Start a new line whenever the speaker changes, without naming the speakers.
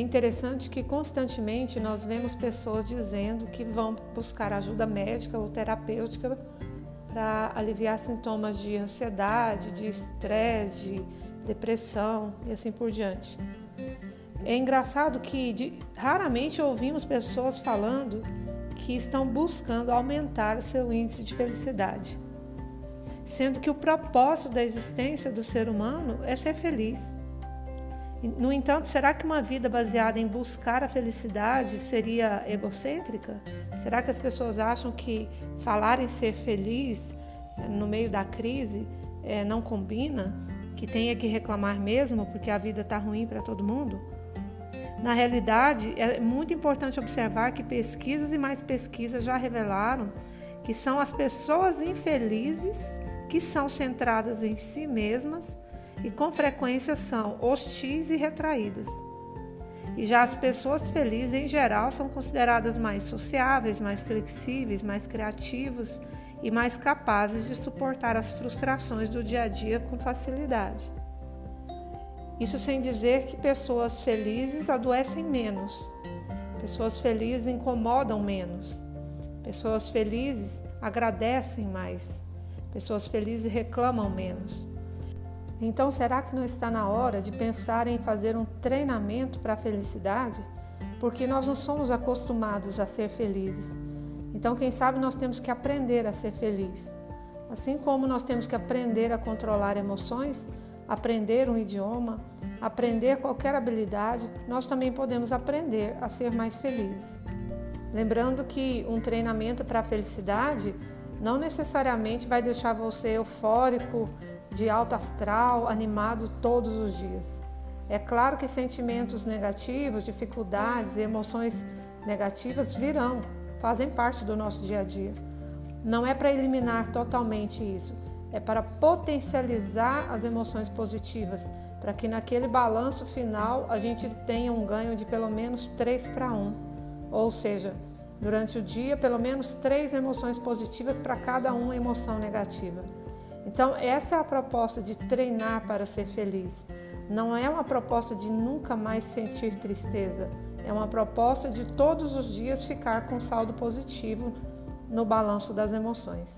É interessante que constantemente nós vemos pessoas dizendo que vão buscar ajuda médica ou terapêutica para aliviar sintomas de ansiedade, de estresse, de depressão e assim por diante. É engraçado que de, raramente ouvimos pessoas falando que estão buscando aumentar o seu índice de felicidade, sendo que o propósito da existência do ser humano é ser feliz. No entanto, será que uma vida baseada em buscar a felicidade seria egocêntrica? Será que as pessoas acham que falar em ser feliz eh, no meio da crise é, não combina? Que tenha que reclamar mesmo porque a vida está ruim para todo mundo? Na realidade, é muito importante observar que pesquisas e mais pesquisas já revelaram que são as pessoas infelizes que são centradas em si mesmas e com frequência são hostis e retraídas. E já as pessoas felizes, em geral, são consideradas mais sociáveis, mais flexíveis, mais criativos e mais capazes de suportar as frustrações do dia a dia com facilidade. Isso sem dizer que pessoas felizes adoecem menos, pessoas felizes incomodam menos, pessoas felizes agradecem mais, pessoas felizes reclamam menos. Então, será que não está na hora de pensar em fazer um treinamento para a felicidade? Porque nós não somos acostumados a ser felizes. Então, quem sabe nós temos que aprender a ser feliz. Assim como nós temos que aprender a controlar emoções, aprender um idioma, aprender qualquer habilidade, nós também podemos aprender a ser mais felizes. Lembrando que um treinamento para a felicidade não necessariamente vai deixar você eufórico, de alto astral, animado todos os dias. É claro que sentimentos negativos, dificuldades e emoções negativas virão, fazem parte do nosso dia a dia. Não é para eliminar totalmente isso, é para potencializar as emoções positivas, para que naquele balanço final a gente tenha um ganho de pelo menos 3 para 1. Ou seja, durante o dia, pelo menos três emoções positivas para cada uma emoção negativa. Então, essa é a proposta de treinar para ser feliz. Não é uma proposta de nunca mais sentir tristeza. É uma proposta de todos os dias ficar com saldo positivo no balanço das emoções.